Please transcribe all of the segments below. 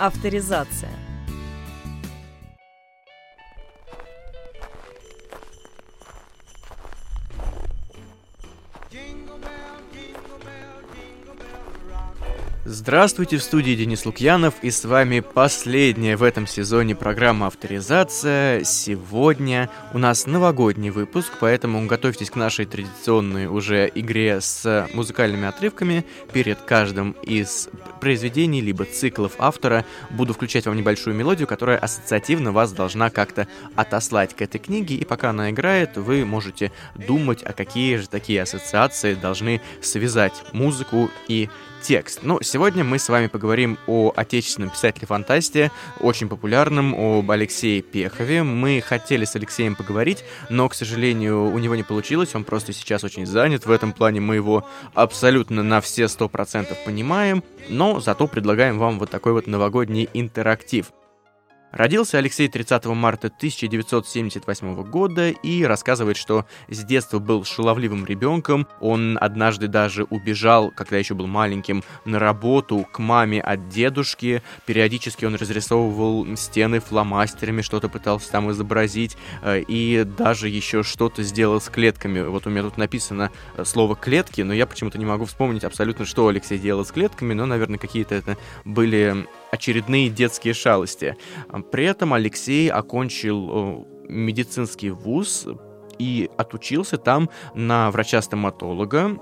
Авторизация. Здравствуйте, в студии Денис Лукьянов, и с вами последняя в этом сезоне программа «Авторизация». Сегодня у нас новогодний выпуск, поэтому готовьтесь к нашей традиционной уже игре с музыкальными отрывками. Перед каждым из произведений, либо циклов автора буду включать вам небольшую мелодию, которая ассоциативно вас должна как-то отослать к этой книге, и пока она играет, вы можете думать, а какие же такие ассоциации должны связать музыку и текст. Ну, сегодня мы с вами поговорим о отечественном писателе-фантасте, очень популярном, об Алексее Пехове. Мы хотели с Алексеем поговорить, но, к сожалению, у него не получилось, он просто сейчас очень занят. В этом плане мы его абсолютно на все сто процентов понимаем, но зато предлагаем вам вот такой вот новогодний интерактив. Родился Алексей 30 марта 1978 года и рассказывает, что с детства был шаловливым ребенком. Он однажды даже убежал, когда еще был маленьким, на работу к маме от дедушки. Периодически он разрисовывал стены фломастерами, что-то пытался там изобразить, э, и даже еще что-то сделал с клетками. Вот у меня тут написано э, слово «клетки», но я почему-то не могу вспомнить абсолютно, что Алексей делал с клетками, но, наверное, какие-то это были очередные детские шалости. При этом Алексей окончил э, медицинский вуз и отучился там на врача-стоматолога.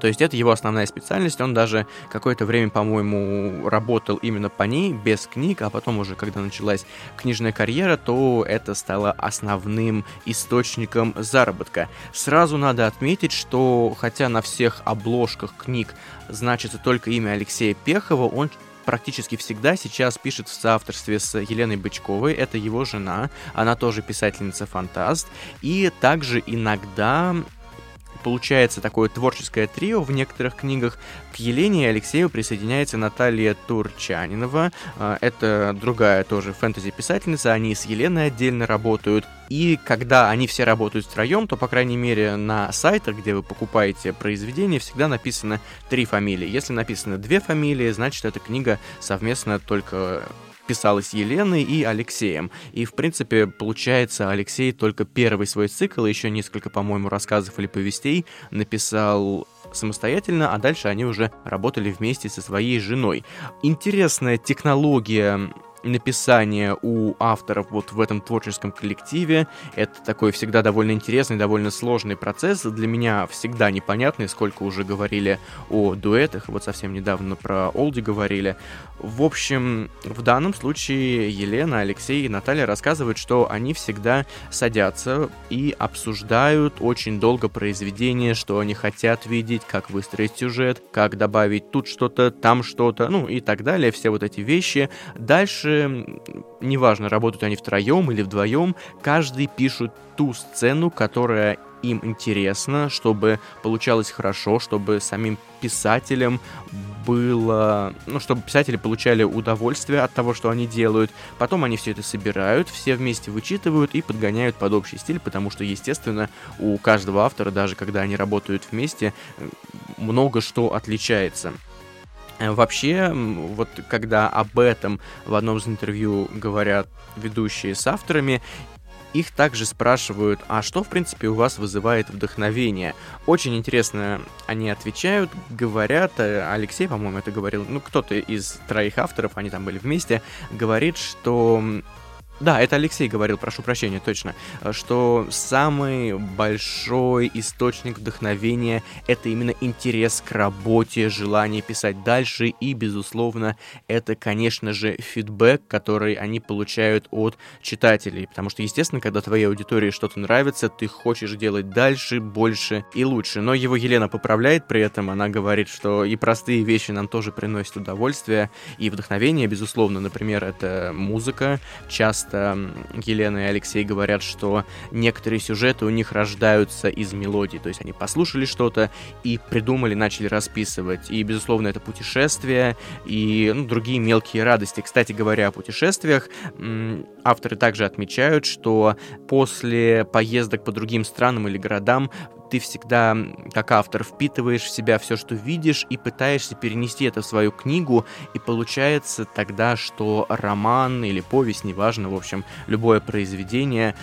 То есть это его основная специальность, он даже какое-то время, по-моему, работал именно по ней, без книг, а потом уже, когда началась книжная карьера, то это стало основным источником заработка. Сразу надо отметить, что хотя на всех обложках книг значится только имя Алексея Пехова, он практически всегда сейчас пишет в соавторстве с Еленой Бычковой, это его жена, она тоже писательница-фантаст, и также иногда получается такое творческое трио в некоторых книгах. К Елене и Алексею присоединяется Наталья Турчанинова. А, это другая тоже фэнтези-писательница. Они с Еленой отдельно работают. И когда они все работают втроем, то, по крайней мере, на сайтах, где вы покупаете произведение, всегда написано три фамилии. Если написано две фамилии, значит, эта книга совместно только писалась Еленой и Алексеем. И, в принципе, получается, Алексей только первый свой цикл, еще несколько, по-моему, рассказов или повестей написал самостоятельно, а дальше они уже работали вместе со своей женой. Интересная технология написание у авторов вот в этом творческом коллективе. Это такой всегда довольно интересный, довольно сложный процесс. Для меня всегда непонятный, сколько уже говорили о дуэтах. Вот совсем недавно про Олди говорили. В общем, в данном случае Елена, Алексей и Наталья рассказывают, что они всегда садятся и обсуждают очень долго произведение, что они хотят видеть, как выстроить сюжет, как добавить тут что-то, там что-то, ну и так далее, все вот эти вещи. Дальше неважно, работают они втроем или вдвоем, каждый пишет ту сцену, которая им интересна, чтобы получалось хорошо, чтобы самим писателям было, ну, чтобы писатели получали удовольствие от того, что они делают. Потом они все это собирают, все вместе вычитывают и подгоняют под общий стиль, потому что, естественно, у каждого автора, даже когда они работают вместе, много что отличается. Э, вообще, вот когда об этом в одном из интервью говорят ведущие с авторами, их также спрашивают, а что, в принципе, у вас вызывает вдохновение? Очень интересно они отвечают, говорят, э, Алексей, по-моему, это говорил, ну, кто-то из троих авторов, они там были вместе, говорит, что да, это Алексей говорил, прошу прощения, точно, что самый большой источник вдохновения — это именно интерес к работе, желание писать дальше, и, безусловно, это, конечно же, фидбэк, который они получают от читателей, потому что, естественно, когда твоей аудитории что-то нравится, ты хочешь делать дальше, больше и лучше. Но его Елена поправляет при этом, она говорит, что и простые вещи нам тоже приносят удовольствие и вдохновение, безусловно, например, это музыка, часто часто Елена и Алексей говорят, что некоторые сюжеты у них рождаются из мелодий, то есть они послушали что-то и придумали, начали расписывать. И, безусловно, это путешествия и ну, другие мелкие радости. Кстати говоря о путешествиях, авторы также отмечают, что после поездок по другим странам или городам ты всегда, как автор, впитываешь в себя все, что видишь, и пытаешься перенести это в свою книгу, и получается тогда, что роман или повесть, неважно, в общем, любое произведение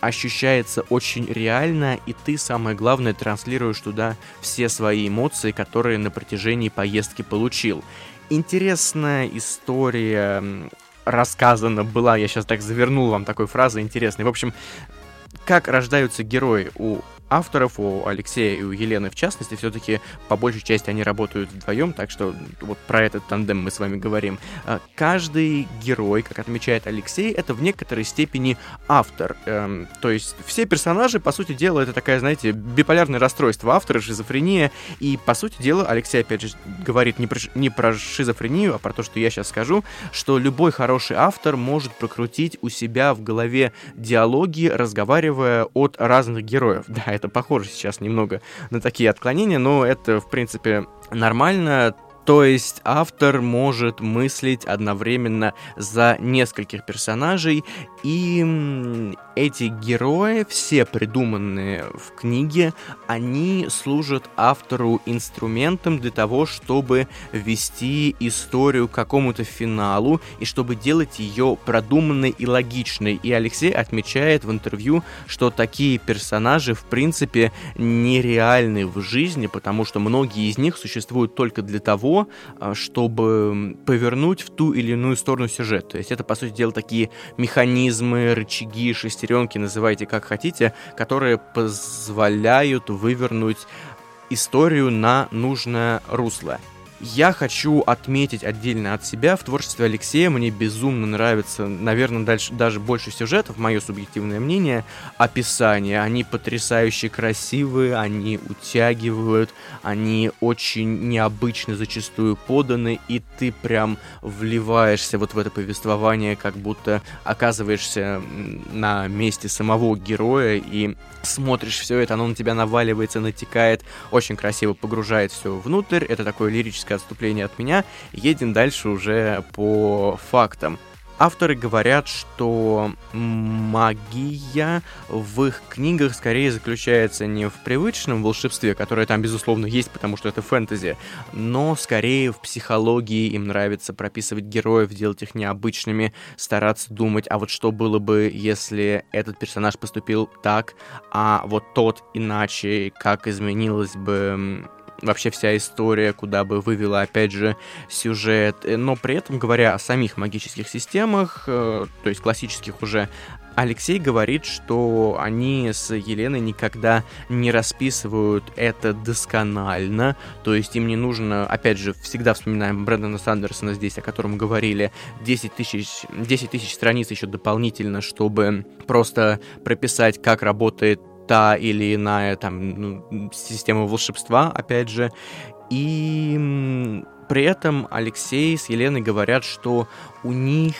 ощущается очень реально, и ты, самое главное, транслируешь туда все свои эмоции, которые на протяжении поездки получил. Интересная история рассказана была, я сейчас так завернул вам такой фразой интересной. В общем, как рождаются герои у авторов, у Алексея и у Елены в частности, все-таки по большей части они работают вдвоем, так что вот про этот тандем мы с вами говорим. А, каждый герой, как отмечает Алексей, это в некоторой степени автор. Эм, то есть все персонажи, по сути дела, это такая, знаете, биполярное расстройство автора, шизофрения, и, по сути дела, Алексей, опять же, говорит не про, не про шизофрению, а про то, что я сейчас скажу, что любой хороший автор может прокрутить у себя в голове диалоги, разговаривая от разных героев. Да, это похоже сейчас немного на такие отклонения, но это, в принципе, нормально. То есть автор может мыслить одновременно за нескольких персонажей, и эти герои, все придуманные в книге, они служат автору инструментом для того, чтобы вести историю к какому-то финалу и чтобы делать ее продуманной и логичной. И Алексей отмечает в интервью, что такие персонажи в принципе нереальны в жизни, потому что многие из них существуют только для того, а, чтобы повернуть в ту или иную сторону сюжет. То есть это, по сути дела, такие механизмы, рычаги, шестеренки, называйте как хотите, которые позволяют вывернуть историю на нужное русло. Я хочу отметить отдельно от себя в творчестве Алексея. Мне безумно нравится, наверное, дальше, даже больше сюжетов, мое субъективное мнение, описания. Они потрясающе красивые, они утягивают, они очень необычно зачастую поданы, и ты прям вливаешься вот в это повествование, как будто оказываешься на месте самого героя и смотришь все это, оно на тебя наваливается, натекает, очень красиво погружает все внутрь. Это такое лирическое лирическое отступление от меня. Едем дальше уже по фактам. Авторы говорят, что магия в их книгах скорее заключается не в привычном волшебстве, которое там, безусловно, есть, потому что это фэнтези, но скорее в психологии им нравится прописывать героев, делать их необычными, стараться думать, а вот что было бы, если этот персонаж поступил так, а вот тот иначе, как изменилось бы вообще вся история, куда бы вывела, опять же, сюжет. Э, но при этом, говоря о самих магических системах, э, то есть классических уже, Алексей говорит, что они с Еленой никогда не расписывают это досконально, то есть им не нужно, опять же, всегда вспоминаем Брэндона Сандерсона здесь, о котором говорили, 10 тысяч, 10 тысяч страниц еще дополнительно, чтобы просто прописать, как работает та или иная там ну, система волшебства, опять же. И при этом Алексей с Еленой говорят, что у них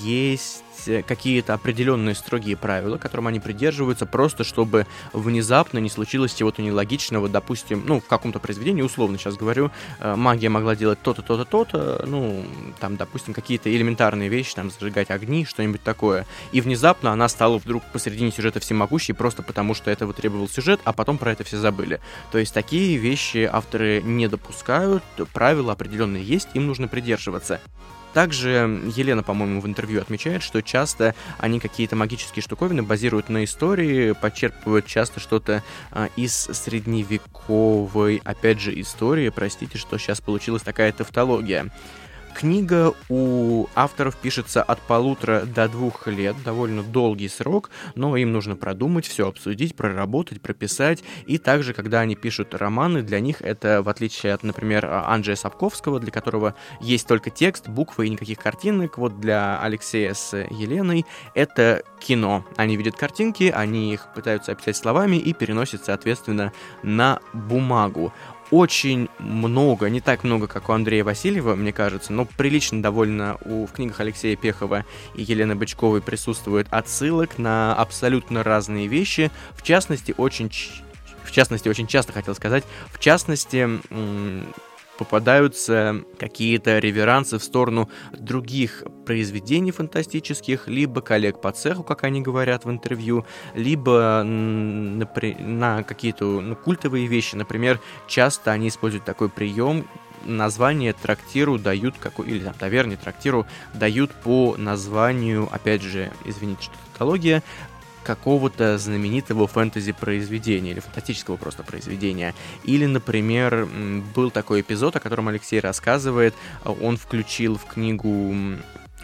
есть Э, какие-то определенные строгие правила, которым они придерживаются, просто чтобы внезапно не случилось чего-то нелогичного, допустим, ну, в каком-то произведении, условно сейчас говорю, э, магия могла делать то-то, то-то, то-то, ну, там, допустим, какие-то элементарные вещи, там, зажигать огни, что-нибудь такое, и внезапно она стала вдруг посередине сюжета всемогущей, просто потому что этого требовал сюжет, а потом про это все забыли. То есть такие вещи авторы не допускают, правила определенные есть, им нужно придерживаться. Также Елена, по-моему, в интервью отмечает, что часто они какие-то магические штуковины базируют на истории, подчерпывают часто что-то а, из средневековой, опять же, истории. Простите, что сейчас получилась такая тавтология. Книга у авторов пишется от полутора до двух лет, довольно долгий срок, но им нужно продумать, все обсудить, проработать, прописать. И также, когда они пишут романы, для них это, в отличие от, например, Анджея Сапковского, для которого есть только текст, буквы и никаких картинок, вот для Алексея с Еленой это кино. Они видят картинки, они их пытаются описать словами и переносят, соответственно, на бумагу очень много, не так много, как у Андрея Васильева, мне кажется, но прилично довольно у, в книгах Алексея Пехова и Елены Бычковой присутствует отсылок на абсолютно разные вещи, в частности, очень в частности, очень часто хотел сказать, в частности, попадаются какие-то реверансы в сторону других произведений фантастических, либо коллег по цеху, как они говорят в интервью, либо на, какие-то ну, культовые вещи. Например, часто они используют такой прием, название трактиру дают, какой, или там, таверне трактиру дают по названию, опять же, извините, что тавтология, какого-то знаменитого фэнтези-произведения или фантастического просто произведения. Или, например, был такой эпизод, о котором Алексей рассказывает, он включил в книгу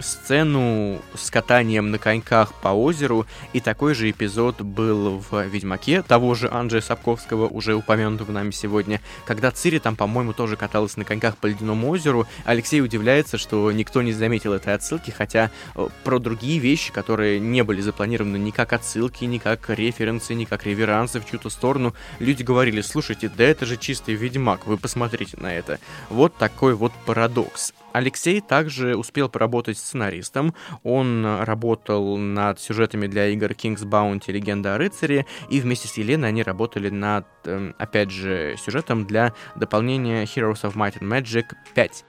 сцену с катанием на коньках по озеру, и такой же эпизод был в «Ведьмаке» того же Анджея Сапковского, уже упомянутого нами сегодня, когда Цири там, по-моему, тоже каталась на коньках по ледяному озеру. Алексей удивляется, что никто не заметил этой отсылки, хотя э, про другие вещи, которые не были запланированы ни как отсылки, ни как референсы, ни как реверансы в чью-то сторону, люди говорили, слушайте, да это же чистый Ведьмак, вы посмотрите на это. Вот такой вот парадокс. Алексей также успел поработать сценаристом. Он работал над сюжетами для игр King's Bounty Легенда о рыцаре, и вместе с Еленой они работали над, эм, опять же, сюжетом для дополнения Heroes of Might and Magic 5.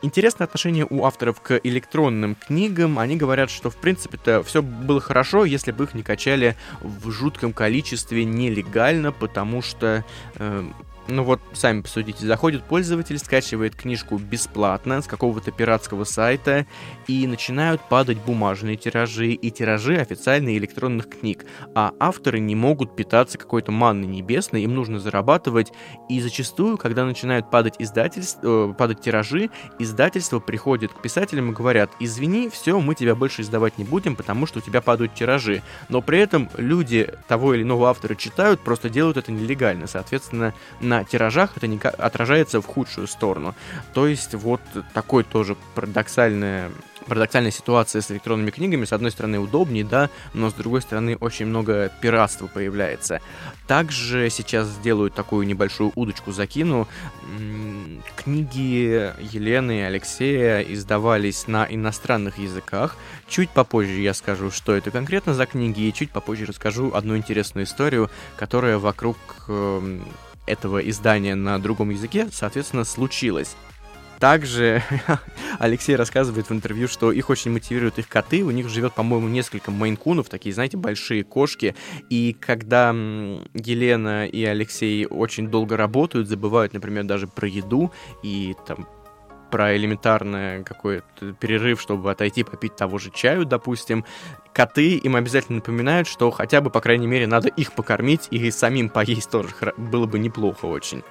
Интересное отношение у авторов к электронным книгам. Они говорят, что в принципе-то все было хорошо, если бы их не качали в жутком количестве нелегально, потому что э, ну вот, сами посудите, заходит пользователь, скачивает книжку бесплатно с какого-то пиратского сайта, и начинают падать бумажные тиражи и тиражи официальных электронных книг, а авторы не могут питаться какой-то манной небесной, им нужно зарабатывать, и зачастую, когда начинают падать издательства, э, падать тиражи, издательства приходят к писателям и говорят, извини, все, мы тебя больше издавать не будем, потому что у тебя падают тиражи, но при этом люди того или иного автора читают, просто делают это нелегально, соответственно, на тиражах это не отражается в худшую сторону. То есть вот такой тоже парадоксальная парадоксальная ситуация с электронными книгами. С одной стороны, удобнее, да, но с другой стороны, очень много пиратства появляется. Также сейчас сделаю такую небольшую удочку, закину. Книги Елены и Алексея издавались на иностранных языках. Чуть попозже я скажу, что это конкретно за книги, и чуть попозже расскажу одну интересную историю, которая вокруг эм, этого издания на другом языке, соответственно, случилось. Также Алексей рассказывает в интервью, что их очень мотивируют их коты. У них живет, по-моему, несколько мейнкунов, такие, знаете, большие кошки. И когда Елена и Алексей очень долго работают, забывают, например, даже про еду и там про элементарный какой-то перерыв, чтобы отойти попить того же чаю, допустим, коты им обязательно напоминают, что хотя бы, по крайней мере, надо их покормить и самим поесть тоже было бы неплохо очень.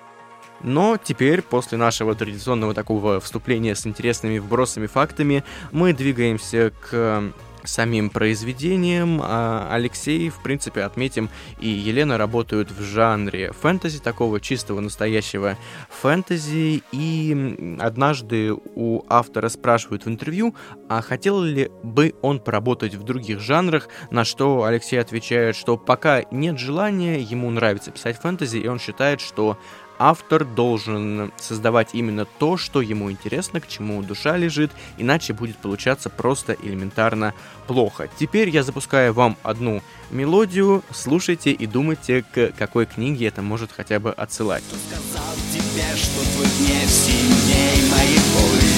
Но теперь, после нашего традиционного такого вступления с интересными вбросами, фактами, мы двигаемся к самим произведением. А Алексей, в принципе, отметим, и Елена работают в жанре фэнтези, такого чистого настоящего фэнтези. И однажды у автора спрашивают в интервью, а хотел ли бы он поработать в других жанрах, на что Алексей отвечает, что пока нет желания, ему нравится писать фэнтези, и он считает, что автор должен создавать именно то, что ему интересно, к чему душа лежит, иначе будет получаться просто элементарно плохо. Теперь я запускаю вам одну мелодию, слушайте и думайте, к какой книге это может хотя бы отсылать. Кто сказал тебе, что твой гнев сильней моей боли?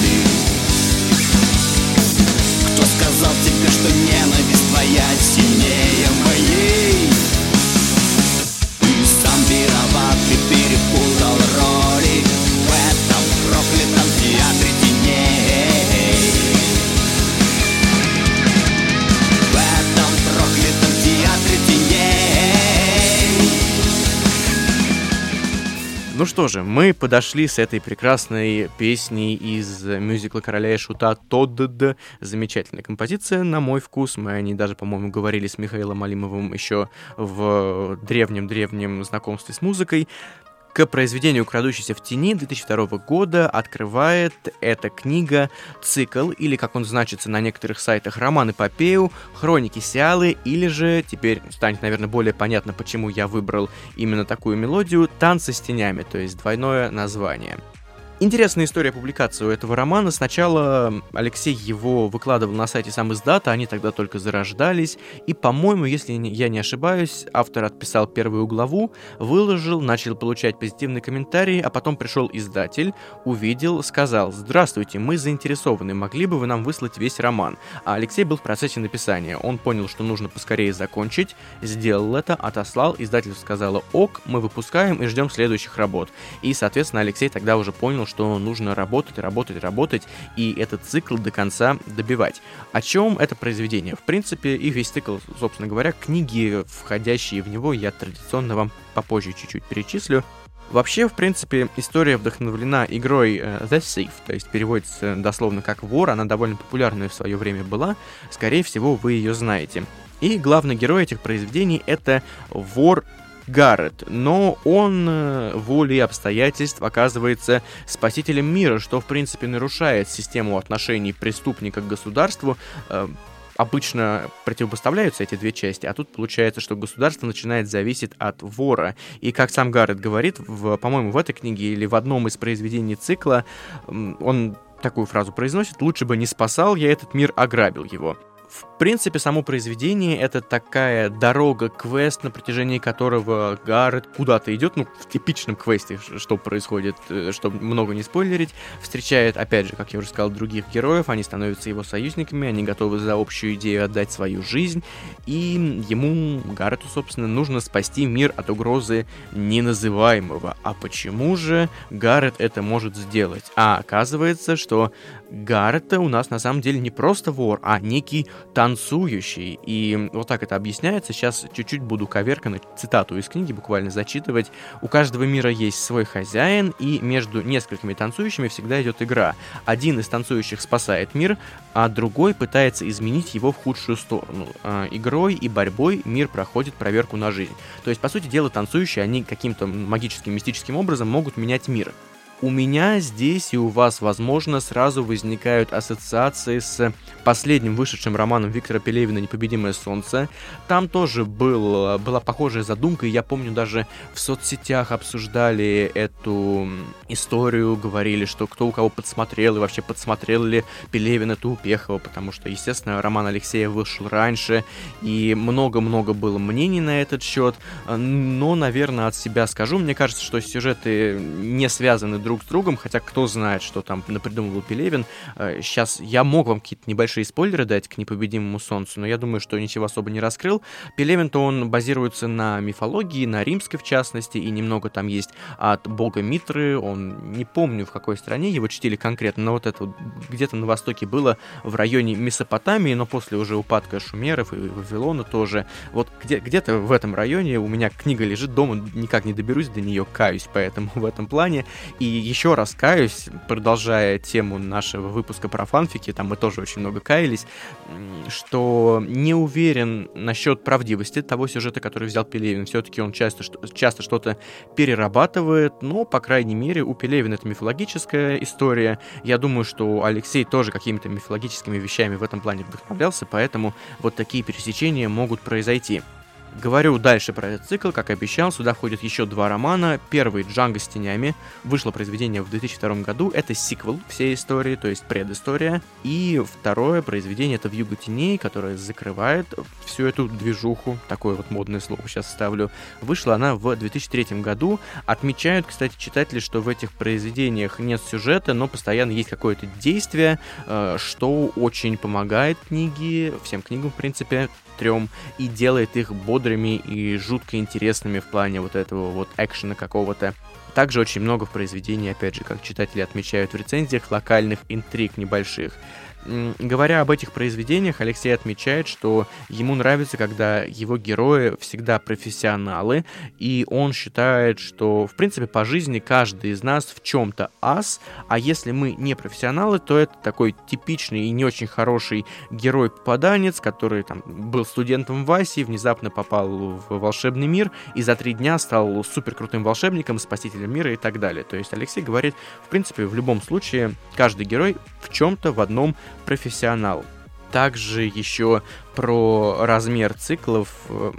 Кто сказал тебе, что ненависть твоя сильнее Ну что же, мы подошли с этой прекрасной песней из мюзикла «Короля и шута» Тодд. Замечательная композиция, на мой вкус. Мы о ней даже, по-моему, говорили с Михаилом Алимовым еще в древнем-древнем знакомстве с музыкой к произведению «Крадущийся в тени» 2002 года открывает эта книга цикл, или, как он значится на некоторых сайтах, роман-эпопею, хроники Сиалы, или же, теперь станет, наверное, более понятно, почему я выбрал именно такую мелодию, «Танцы с тенями», то есть двойное название. Интересная история публикации у этого романа. Сначала Алексей его выкладывал на сайте сам издата, они тогда только зарождались. И, по-моему, если я не ошибаюсь, автор отписал первую главу, выложил, начал получать позитивные комментарии, а потом пришел издатель, увидел, сказал «Здравствуйте, мы заинтересованы, могли бы вы нам выслать весь роман?» А Алексей был в процессе написания. Он понял, что нужно поскорее закончить, сделал это, отослал, издатель сказала «Ок, мы выпускаем и ждем следующих работ». И, соответственно, Алексей тогда уже понял, понял, что нужно работать, работать, работать и этот цикл до конца добивать. О чем это произведение? В принципе, и весь цикл, собственно говоря, книги, входящие в него, я традиционно вам попозже чуть-чуть перечислю. Вообще, в принципе, история вдохновлена игрой uh, The Thief, то есть переводится дословно как «вор», она довольно популярная в свое время была, скорее всего, вы ее знаете. И главный герой этих произведений — это вор Гаррет, но он э, волей обстоятельств оказывается спасителем мира, что в принципе нарушает систему отношений преступника к государству, э, обычно противопоставляются эти две части, а тут получается, что государство начинает зависеть от вора. И как сам Гаррет говорит, в, по-моему, в этой книге или в одном из произведений цикла, он такую фразу произносит, лучше бы не спасал я этот мир, ограбил его. В принципе, само произведение — это такая дорога-квест, на протяжении которого Гаррет куда-то идет, ну, в типичном квесте, что происходит, э, чтобы много не спойлерить, встречает, опять же, как я уже сказал, других героев, они становятся его союзниками, они готовы за общую идею отдать свою жизнь, и ему, Гаррету, собственно, нужно спасти мир от угрозы неназываемого. А почему же Гаррет это может сделать? А оказывается, что Гаррета у нас на самом деле не просто вор, а некий танцующий. И вот так это объясняется. Сейчас чуть-чуть буду коверканно цитату из книги буквально зачитывать. У каждого мира есть свой хозяин, и между несколькими танцующими всегда идет игра. Один из танцующих спасает мир, а другой пытается изменить его в худшую сторону. А, игрой и борьбой мир проходит проверку на жизнь. То есть, по сути дела, танцующие, они каким-то магическим, мистическим образом могут менять мир у меня здесь и у вас, возможно, сразу возникают ассоциации с последним вышедшим романом Виктора Пелевина «Непобедимое солнце». Там тоже был, была похожая задумка, и я помню, даже в соцсетях обсуждали эту историю, говорили, что кто у кого подсмотрел, и вообще подсмотрел ли Пелевин эту Упехова, потому что, естественно, роман Алексея вышел раньше, и много-много было мнений на этот счет, но, наверное, от себя скажу, мне кажется, что сюжеты не связаны друг с другом, хотя кто знает, что там напридумывал Пелевин. Сейчас э, я мог вам какие-то небольшие спойлеры дать к непобедимому солнцу, но я думаю, что ничего особо не раскрыл. Пелевин-то он базируется на мифологии, на римской в частности, и немного там есть от бога Митры, он не помню в какой стране его чтили конкретно, но вот это где-то на востоке было в районе Месопотамии, но после уже упадка шумеров и Вавилона тоже. Вот где- где-то в этом районе у меня книга лежит дома, никак не доберусь до нее, каюсь поэтому в этом плане. И еще раз каюсь, продолжая тему нашего выпуска про фанфики, там мы тоже очень много каялись, что не уверен насчет правдивости того сюжета, который взял Пелевин. Все-таки он часто, часто что-то перерабатывает, но, по крайней мере, у Пелевина это мифологическая история. Я думаю, что Алексей тоже какими-то мифологическими вещами в этом плане вдохновлялся, поэтому вот такие пересечения могут произойти. Говорю дальше про этот цикл, как и обещал, сюда входят еще два романа. Первый «Джанго с тенями», вышло произведение в 2002 году, это сиквел всей истории, то есть предыстория. И второе произведение это «Вьюга теней», которое закрывает всю эту движуху, такое вот модное слово сейчас ставлю. Вышла она в 2003 году. Отмечают, кстати, читатели, что в этих произведениях нет сюжета, но постоянно есть какое-то действие, э, что очень помогает книге, всем книгам, в принципе, трем, и делает их бодрыми и жутко интересными в плане вот этого вот экшена какого-то. Также очень много в произведении, опять же, как читатели отмечают в рецензиях, локальных интриг небольших. Говоря об этих произведениях, Алексей отмечает, что ему нравится, когда его герои всегда профессионалы, и он считает, что, в принципе, по жизни каждый из нас в чем-то ас, а если мы не профессионалы, то это такой типичный и не очень хороший герой-попаданец, который там был студентом в Васе, внезапно попал в волшебный мир, и за три дня стал супер крутым волшебником, спасителем мира и так далее. То есть Алексей говорит, в принципе, в любом случае, каждый герой в чем-то в одном профессионал. Также еще про размер циклов. Э,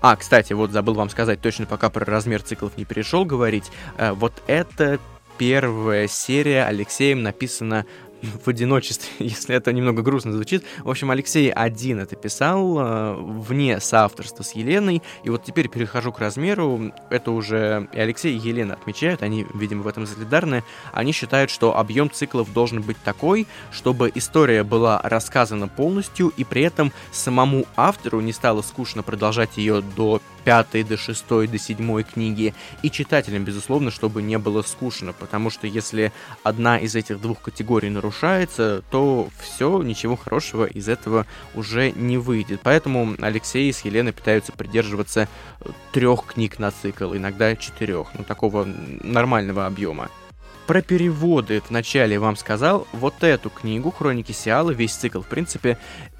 а, кстати, вот забыл вам сказать, точно пока про размер циклов не перешел говорить. Э, вот это первая серия Алексеем написана в одиночестве, если это немного грустно звучит. В общем, Алексей один это писал, э, вне соавторства с Еленой, и вот теперь перехожу к размеру, это уже и Алексей, и Елена отмечают, они, видимо, в этом солидарны, они считают, что объем циклов должен быть такой, чтобы история была рассказана полностью, и при этом самому автору не стало скучно продолжать ее до пятой, до шестой, до седьмой книги, и читателям, безусловно, чтобы не было скучно, потому что если одна из этих двух категорий нарушается, то все, ничего хорошего из этого уже не выйдет. Поэтому Алексей с Еленой пытаются придерживаться трех книг на цикл, иногда четырех, ну такого нормального объема. Про переводы вначале вам сказал. Вот эту книгу «Хроники Сиала», весь цикл, в принципе,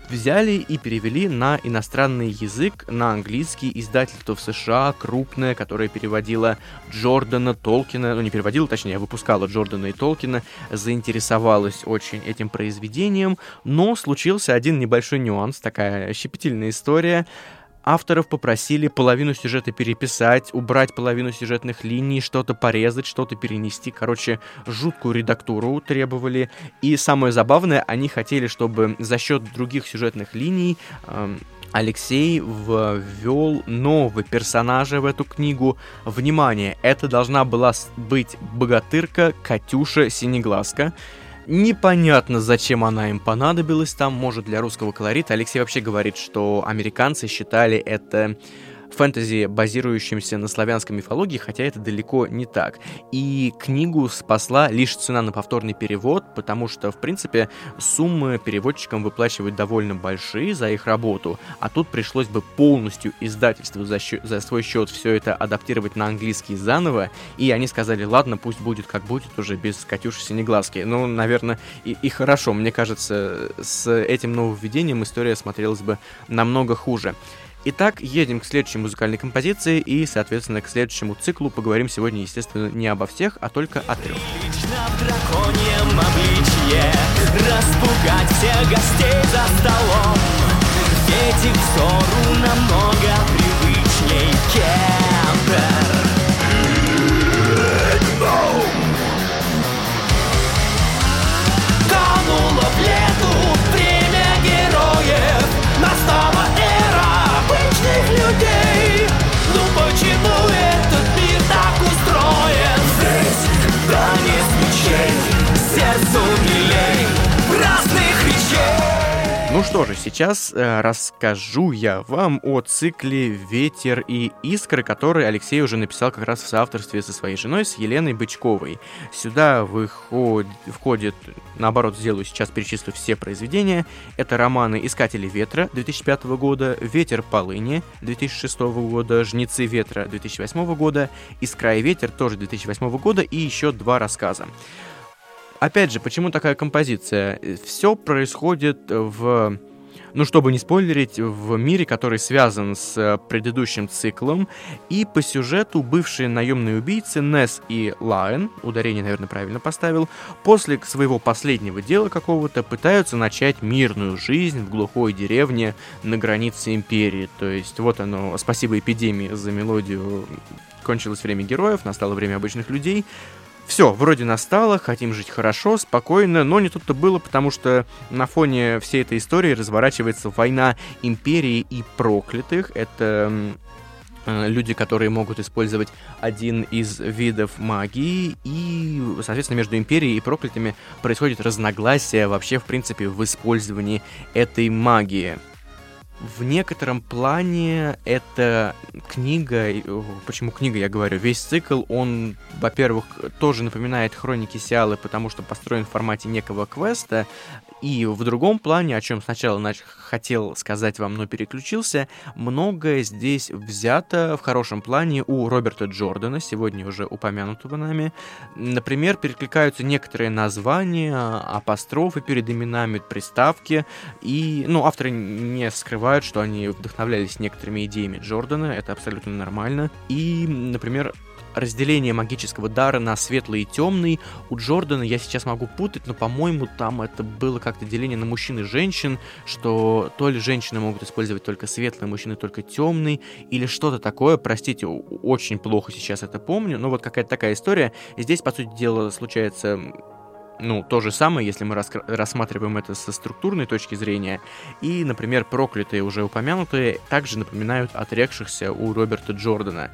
взяли и перевели на иностранный язык, на английский. Издательство в США, крупное, которое переводило Джордана Толкина, ну не переводило, точнее, выпускало Джордана и Толкина, заинтересовалась очень этим произведением, но случился один небольшой нюанс, такая щепетильная история авторов попросили половину сюжета переписать, убрать половину сюжетных линий, что-то порезать, что-то перенести. Короче, жуткую редактуру требовали. И самое забавное, они хотели, чтобы за счет других сюжетных линий эм, Алексей ввел нового персонажа в эту книгу. Внимание, это должна была быть богатырка Катюша Синеглазка. Непонятно, зачем она им понадобилась там, может, для русского колорита. Алексей вообще говорит, что американцы считали это фэнтези, базирующимся на славянской мифологии, хотя это далеко не так. И книгу спасла лишь цена на повторный перевод, потому что, в принципе, суммы переводчикам выплачивают довольно большие за их работу, а тут пришлось бы полностью издательству за, счет, за свой счет все это адаптировать на английский заново, и они сказали, ладно, пусть будет как будет, уже без Катюши Синеглазки. Ну, наверное, и, и хорошо, мне кажется, с этим нововведением история смотрелась бы намного хуже. Итак, едем к следующей музыкальной композиции и, соответственно, к следующему циклу поговорим сегодня, естественно, не обо всех, а только о трех. распугать всех гостей за столом. Эти взору намного привычней кемпер. Канула в лету что же, сейчас э, расскажу я вам о цикле «Ветер и искры», который Алексей уже написал как раз в соавторстве со своей женой, с Еленой Бычковой. Сюда выход... входит, наоборот, сделаю сейчас, перечислю все произведения. Это романы «Искатели ветра» 2005 года, «Ветер полыни» 2006 года, «Жнецы ветра» 2008 года, «Искра и ветер» тоже 2008 года и еще два рассказа. Опять же, почему такая композиция? Все происходит в ну, чтобы не спойлерить, в мире, который связан с предыдущим циклом, и по сюжету бывшие наемные убийцы Несс и Лайн, ударение, наверное, правильно поставил, после своего последнего дела какого-то пытаются начать мирную жизнь в глухой деревне на границе империи. То есть вот оно, спасибо эпидемии за мелодию, кончилось время героев, настало время обычных людей, все, вроде настало, хотим жить хорошо, спокойно, но не тут-то было, потому что на фоне всей этой истории разворачивается война империи и проклятых. Это э, люди, которые могут использовать один из видов магии, и, соответственно, между империей и проклятыми происходит разногласие вообще, в принципе, в использовании этой магии. В некотором плане эта книга, почему книга, я говорю, весь цикл, он, во-первых, тоже напоминает хроники Сиалы, потому что построен в формате некого квеста, и в другом плане, о чем сначала нач- хотел сказать вам, но переключился, многое здесь взято в хорошем плане у Роберта Джордана, сегодня уже упомянутого нами. Например, перекликаются некоторые названия, апострофы перед именами, приставки, и, ну, авторы не скрывают, что они вдохновлялись некоторыми идеями Джордана, это абсолютно нормально. И, например, разделение магического дара на светлый и темный. У Джордана я сейчас могу путать, но, по-моему, там это было как-то деление на мужчин и женщин, что то ли женщины могут использовать только светлый, мужчины только темный, или что-то такое. Простите, очень плохо сейчас это помню, но вот какая-то такая история. Здесь, по сути дела, случается ну, то же самое, если мы рассматриваем это со структурной точки зрения. И, например, проклятые, уже упомянутые, также напоминают отрекшихся у Роберта Джордана.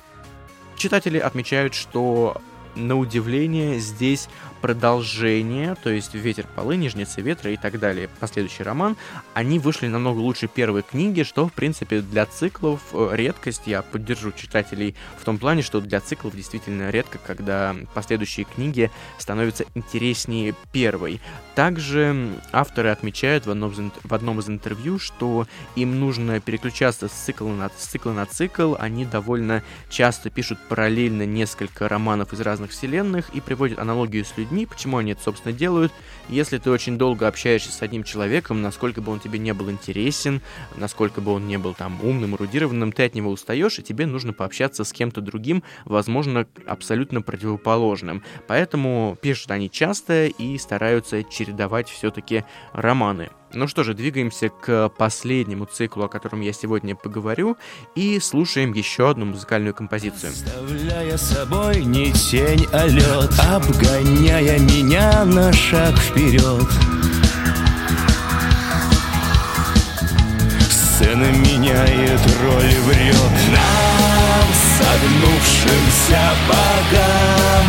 Читатели отмечают, что на удивление здесь продолжение, то есть «Ветер полыни», «Жнецы ветра» и так далее, последующий роман, они вышли намного лучше первой книги, что, в принципе, для циклов э, редкость. Я поддержу читателей в том плане, что для циклов действительно редко, когда последующие книги становятся интереснее первой. Также авторы отмечают в одном, из, в одном из интервью, что им нужно переключаться с цикла на, с цикла на цикл. Они довольно часто пишут параллельно несколько романов из разных вселенных и приводят аналогию с людьми, людьми, почему они это, собственно, делают. Если ты очень долго общаешься с одним человеком, насколько бы он тебе не был интересен, насколько бы он не был там умным, эрудированным, ты от него устаешь, и тебе нужно пообщаться с кем-то другим, возможно, абсолютно противоположным. Поэтому пишут они часто и стараются чередовать все-таки романы. Ну что же, двигаемся к последнему циклу, о котором я сегодня поговорю, и слушаем еще одну музыкальную композицию. Оставляя собой не тень, а лед, обгоняя меня на шаг вперед. Сцена меняет роль, врет Нам, согнувшимся богам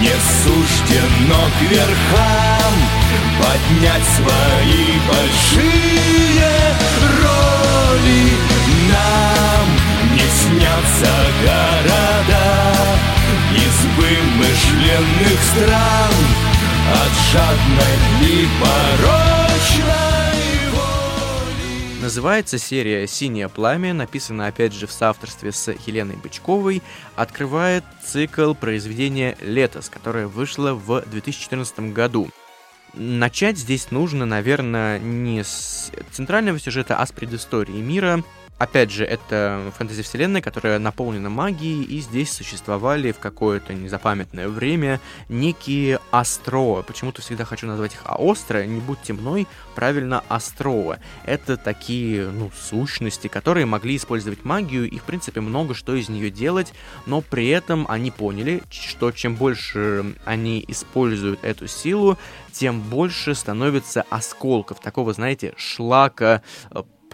Не суждено к верхам Поднять свои большие роли. Нам не снятся города Из вымышленных стран. От жадной и порочной Называется серия «Синее пламя», написана опять же в соавторстве с Еленой Бычковой, открывает цикл произведения «Летос», которое вышло в 2014 году. Начать здесь нужно, наверное, не с центрального сюжета, а с предыстории мира, Опять же, это фэнтези-вселенная, которая наполнена магией, и здесь существовали в какое-то незапамятное время некие астроа. Почему-то всегда хочу назвать их аостро, не будьте мной, правильно, астроа. Это такие, ну, сущности, которые могли использовать магию и, в принципе, много что из нее делать, но при этом они поняли, что чем больше они используют эту силу, тем больше становится осколков, такого, знаете, шлака,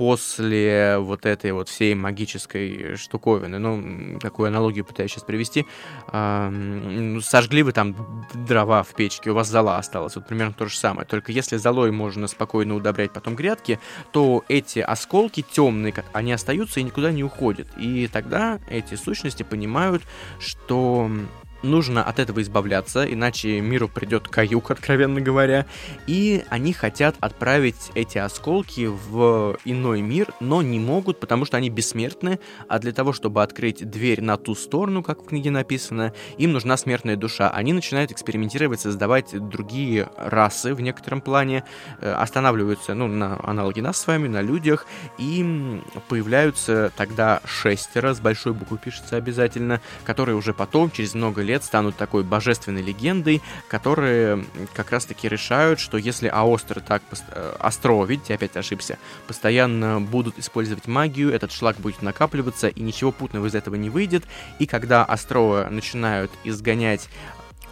после вот этой вот всей магической штуковины, ну, какую аналогию пытаюсь сейчас привести, э, сожгли вы там дрова в печке, у вас зола осталась, вот примерно то же самое, только если золой можно спокойно удобрять потом грядки, то эти осколки темные, они остаются и никуда не уходят, и тогда эти сущности понимают, что нужно от этого избавляться, иначе миру придет каюк, откровенно говоря. И они хотят отправить эти осколки в иной мир, но не могут, потому что они бессмертны, а для того, чтобы открыть дверь на ту сторону, как в книге написано, им нужна смертная душа. Они начинают экспериментировать, создавать другие расы в некотором плане, э, останавливаются, ну, на аналоги нас с вами, на людях, и появляются тогда шестеро, с большой буквы пишется обязательно, которые уже потом, через много лет, лет станут такой божественной легендой, которые как раз-таки решают, что если Аостры так, э, Остро, видите, опять ошибся, постоянно будут использовать магию, этот шлак будет накапливаться, и ничего путного из этого не выйдет, и когда Острова начинают изгонять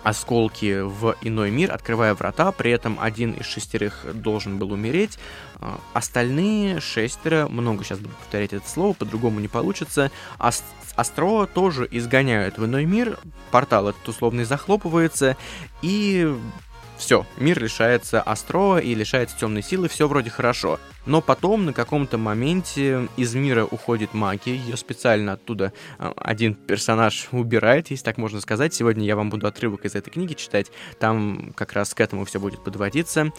осколки в иной мир, открывая врата, при этом один из шестерых должен был умереть, а, остальные шестеро, много сейчас буду повторять это слово, по-другому не получится, Ас Астро тоже изгоняют в иной мир, портал этот условный захлопывается, и все, мир лишается Астро и лишается темной силы, все вроде хорошо. Но потом на каком-то моменте из мира уходит магия, ее специально оттуда а, один персонаж убирает, если так можно сказать. Сегодня я вам буду отрывок из этой книги читать, там как раз к этому все будет подводиться.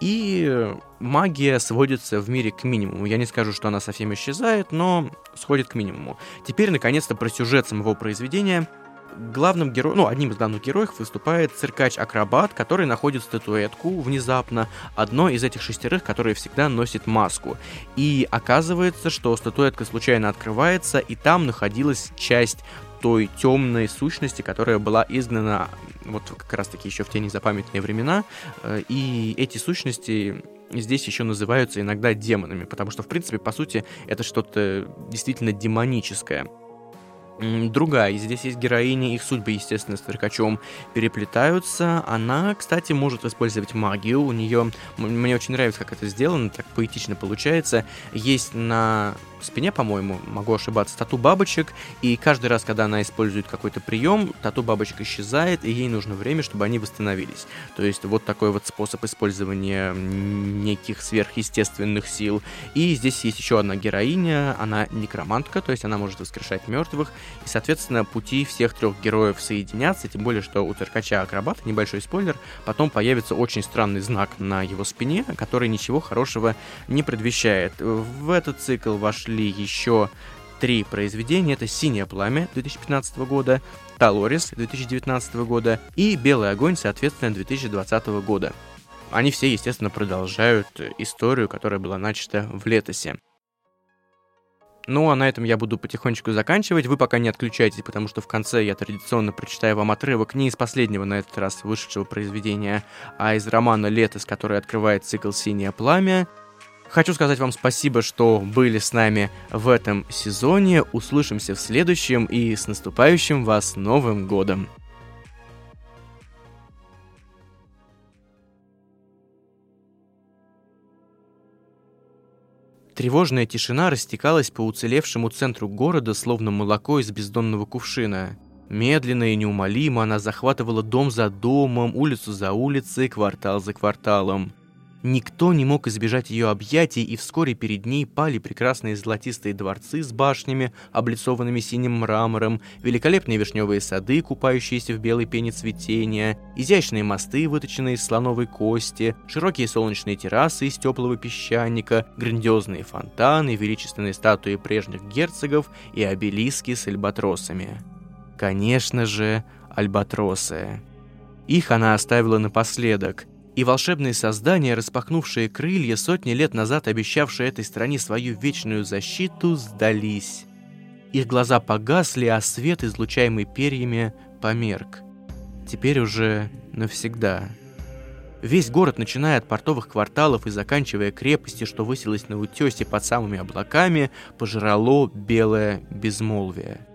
И магия сводится в мире к минимуму. Я не скажу, что она совсем исчезает, но сходит к минимуму. Теперь, наконец-то, про сюжет самого произведения – главным героем, ну, одним из главных героев выступает циркач-акробат, который находит статуэтку внезапно, одной из этих шестерых, которые всегда носит маску. И оказывается, что статуэтка случайно открывается, и там находилась часть той темной сущности, которая была изгнана вот как раз-таки еще в те незапамятные времена. Э, и эти сущности здесь еще называются иногда демонами, потому что, в принципе, по сути, это что-то действительно демоническое другая. И здесь есть героиня, их судьбы, естественно, с Циркачом переплетаются. Она, кстати, может использовать магию. У нее, мне очень нравится, как это сделано, так поэтично получается. Есть на спине, по-моему, могу ошибаться, тату бабочек, и каждый раз, когда она использует какой-то прием, тату бабочек исчезает, и ей нужно время, чтобы они восстановились. То есть вот такой вот способ использования неких сверхъестественных сил. И здесь есть еще одна героиня, она некромантка, то есть она может воскрешать мертвых, и, соответственно, пути всех трех героев соединятся, тем более, что у циркача акробата, небольшой спойлер, потом появится очень странный знак на его спине, который ничего хорошего не предвещает. В этот цикл вошли вошли еще три произведения. Это «Синее пламя» 2015 года, «Талорис» 2019 года и «Белый огонь», соответственно, 2020 года. Они все, естественно, продолжают историю, которая была начата в Летосе. Ну а на этом я буду потихонечку заканчивать. Вы пока не отключайтесь, потому что в конце я традиционно прочитаю вам отрывок не из последнего на этот раз вышедшего произведения, а из романа «Летос», который открывает цикл «Синее пламя». Хочу сказать вам спасибо, что были с нами в этом сезоне. Услышимся в следующем и с наступающим вас Новым Годом! Тревожная тишина растекалась по уцелевшему центру города, словно молоко из бездонного кувшина. Медленно и неумолимо она захватывала дом за домом, улицу за улицей, квартал за кварталом. Никто не мог избежать ее объятий, и вскоре перед ней пали прекрасные золотистые дворцы с башнями, облицованными синим мрамором, великолепные вишневые сады, купающиеся в белой пене цветения, изящные мосты, выточенные из слоновой кости, широкие солнечные террасы из теплого песчаника, грандиозные фонтаны, величественные статуи прежних герцогов и обелиски с альбатросами. Конечно же, альбатросы. Их она оставила напоследок, и волшебные создания, распахнувшие крылья, сотни лет назад обещавшие этой стране свою вечную защиту, сдались. Их глаза погасли, а свет, излучаемый перьями, померк. Теперь уже навсегда. Весь город, начиная от портовых кварталов и заканчивая крепости, что высилась на утесе под самыми облаками, пожрало белое безмолвие.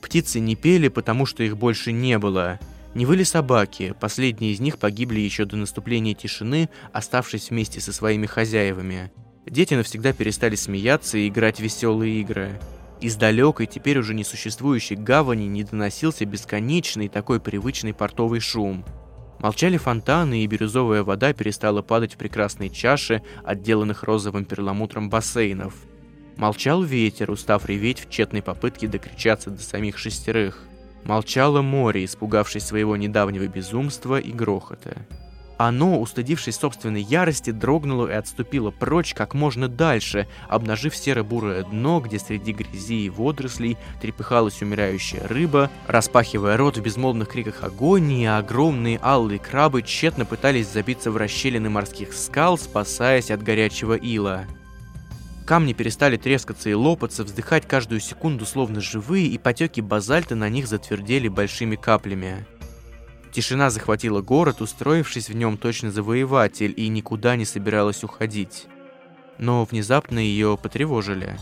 Птицы не пели, потому что их больше не было — не выли собаки, последние из них погибли еще до наступления тишины, оставшись вместе со своими хозяевами. Дети навсегда перестали смеяться и играть веселые игры. Из далекой, теперь уже не существующей гавани не доносился бесконечный такой привычный портовый шум. Молчали фонтаны, и бирюзовая вода перестала падать в прекрасные чаши, отделанных розовым перламутром бассейнов. Молчал ветер, устав реветь в тщетной попытке докричаться до самих шестерых. Молчало море, испугавшись своего недавнего безумства и грохота. Оно, устыдившись собственной ярости, дрогнуло и отступило прочь как можно дальше, обнажив серо-бурое дно, где среди грязи и водорослей трепыхалась умирающая рыба, распахивая рот в безмолвных криках агонии, а огромные алые крабы тщетно пытались забиться в расщелины морских скал, спасаясь от горячего ила. Камни перестали трескаться и лопаться, вздыхать каждую секунду словно живые, и потеки базальта на них затвердели большими каплями. Тишина захватила город, устроившись в нем точно завоеватель, и никуда не собиралась уходить. Но внезапно ее потревожили.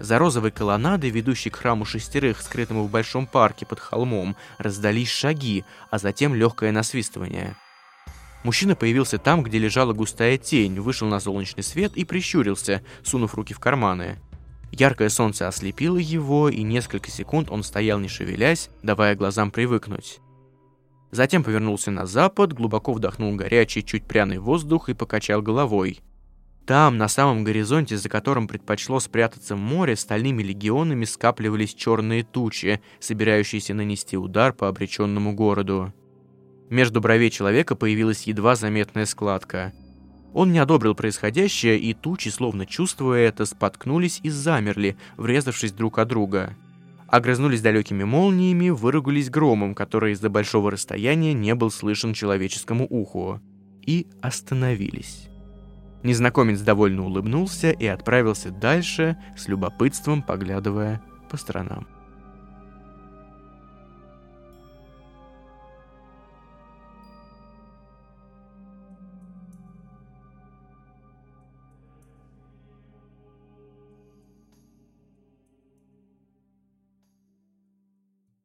За розовой колоннадой, ведущей к храму шестерых, скрытому в большом парке под холмом, раздались шаги, а затем легкое насвистывание – Мужчина появился там, где лежала густая тень, вышел на солнечный свет и прищурился, сунув руки в карманы. Яркое солнце ослепило его, и несколько секунд он стоял не шевелясь, давая глазам привыкнуть. Затем повернулся на запад, глубоко вдохнул горячий, чуть пряный воздух и покачал головой. Там, на самом горизонте, за которым предпочло спрятаться море, стальными легионами скапливались черные тучи, собирающиеся нанести удар по обреченному городу. Между бровей человека появилась едва заметная складка. Он не одобрил происходящее, и тучи, словно чувствуя это, споткнулись и замерли, врезавшись друг от друга. Огрызнулись далекими молниями, выругались громом, который из-за большого расстояния не был слышен человеческому уху. И остановились. Незнакомец довольно улыбнулся и отправился дальше, с любопытством поглядывая по сторонам.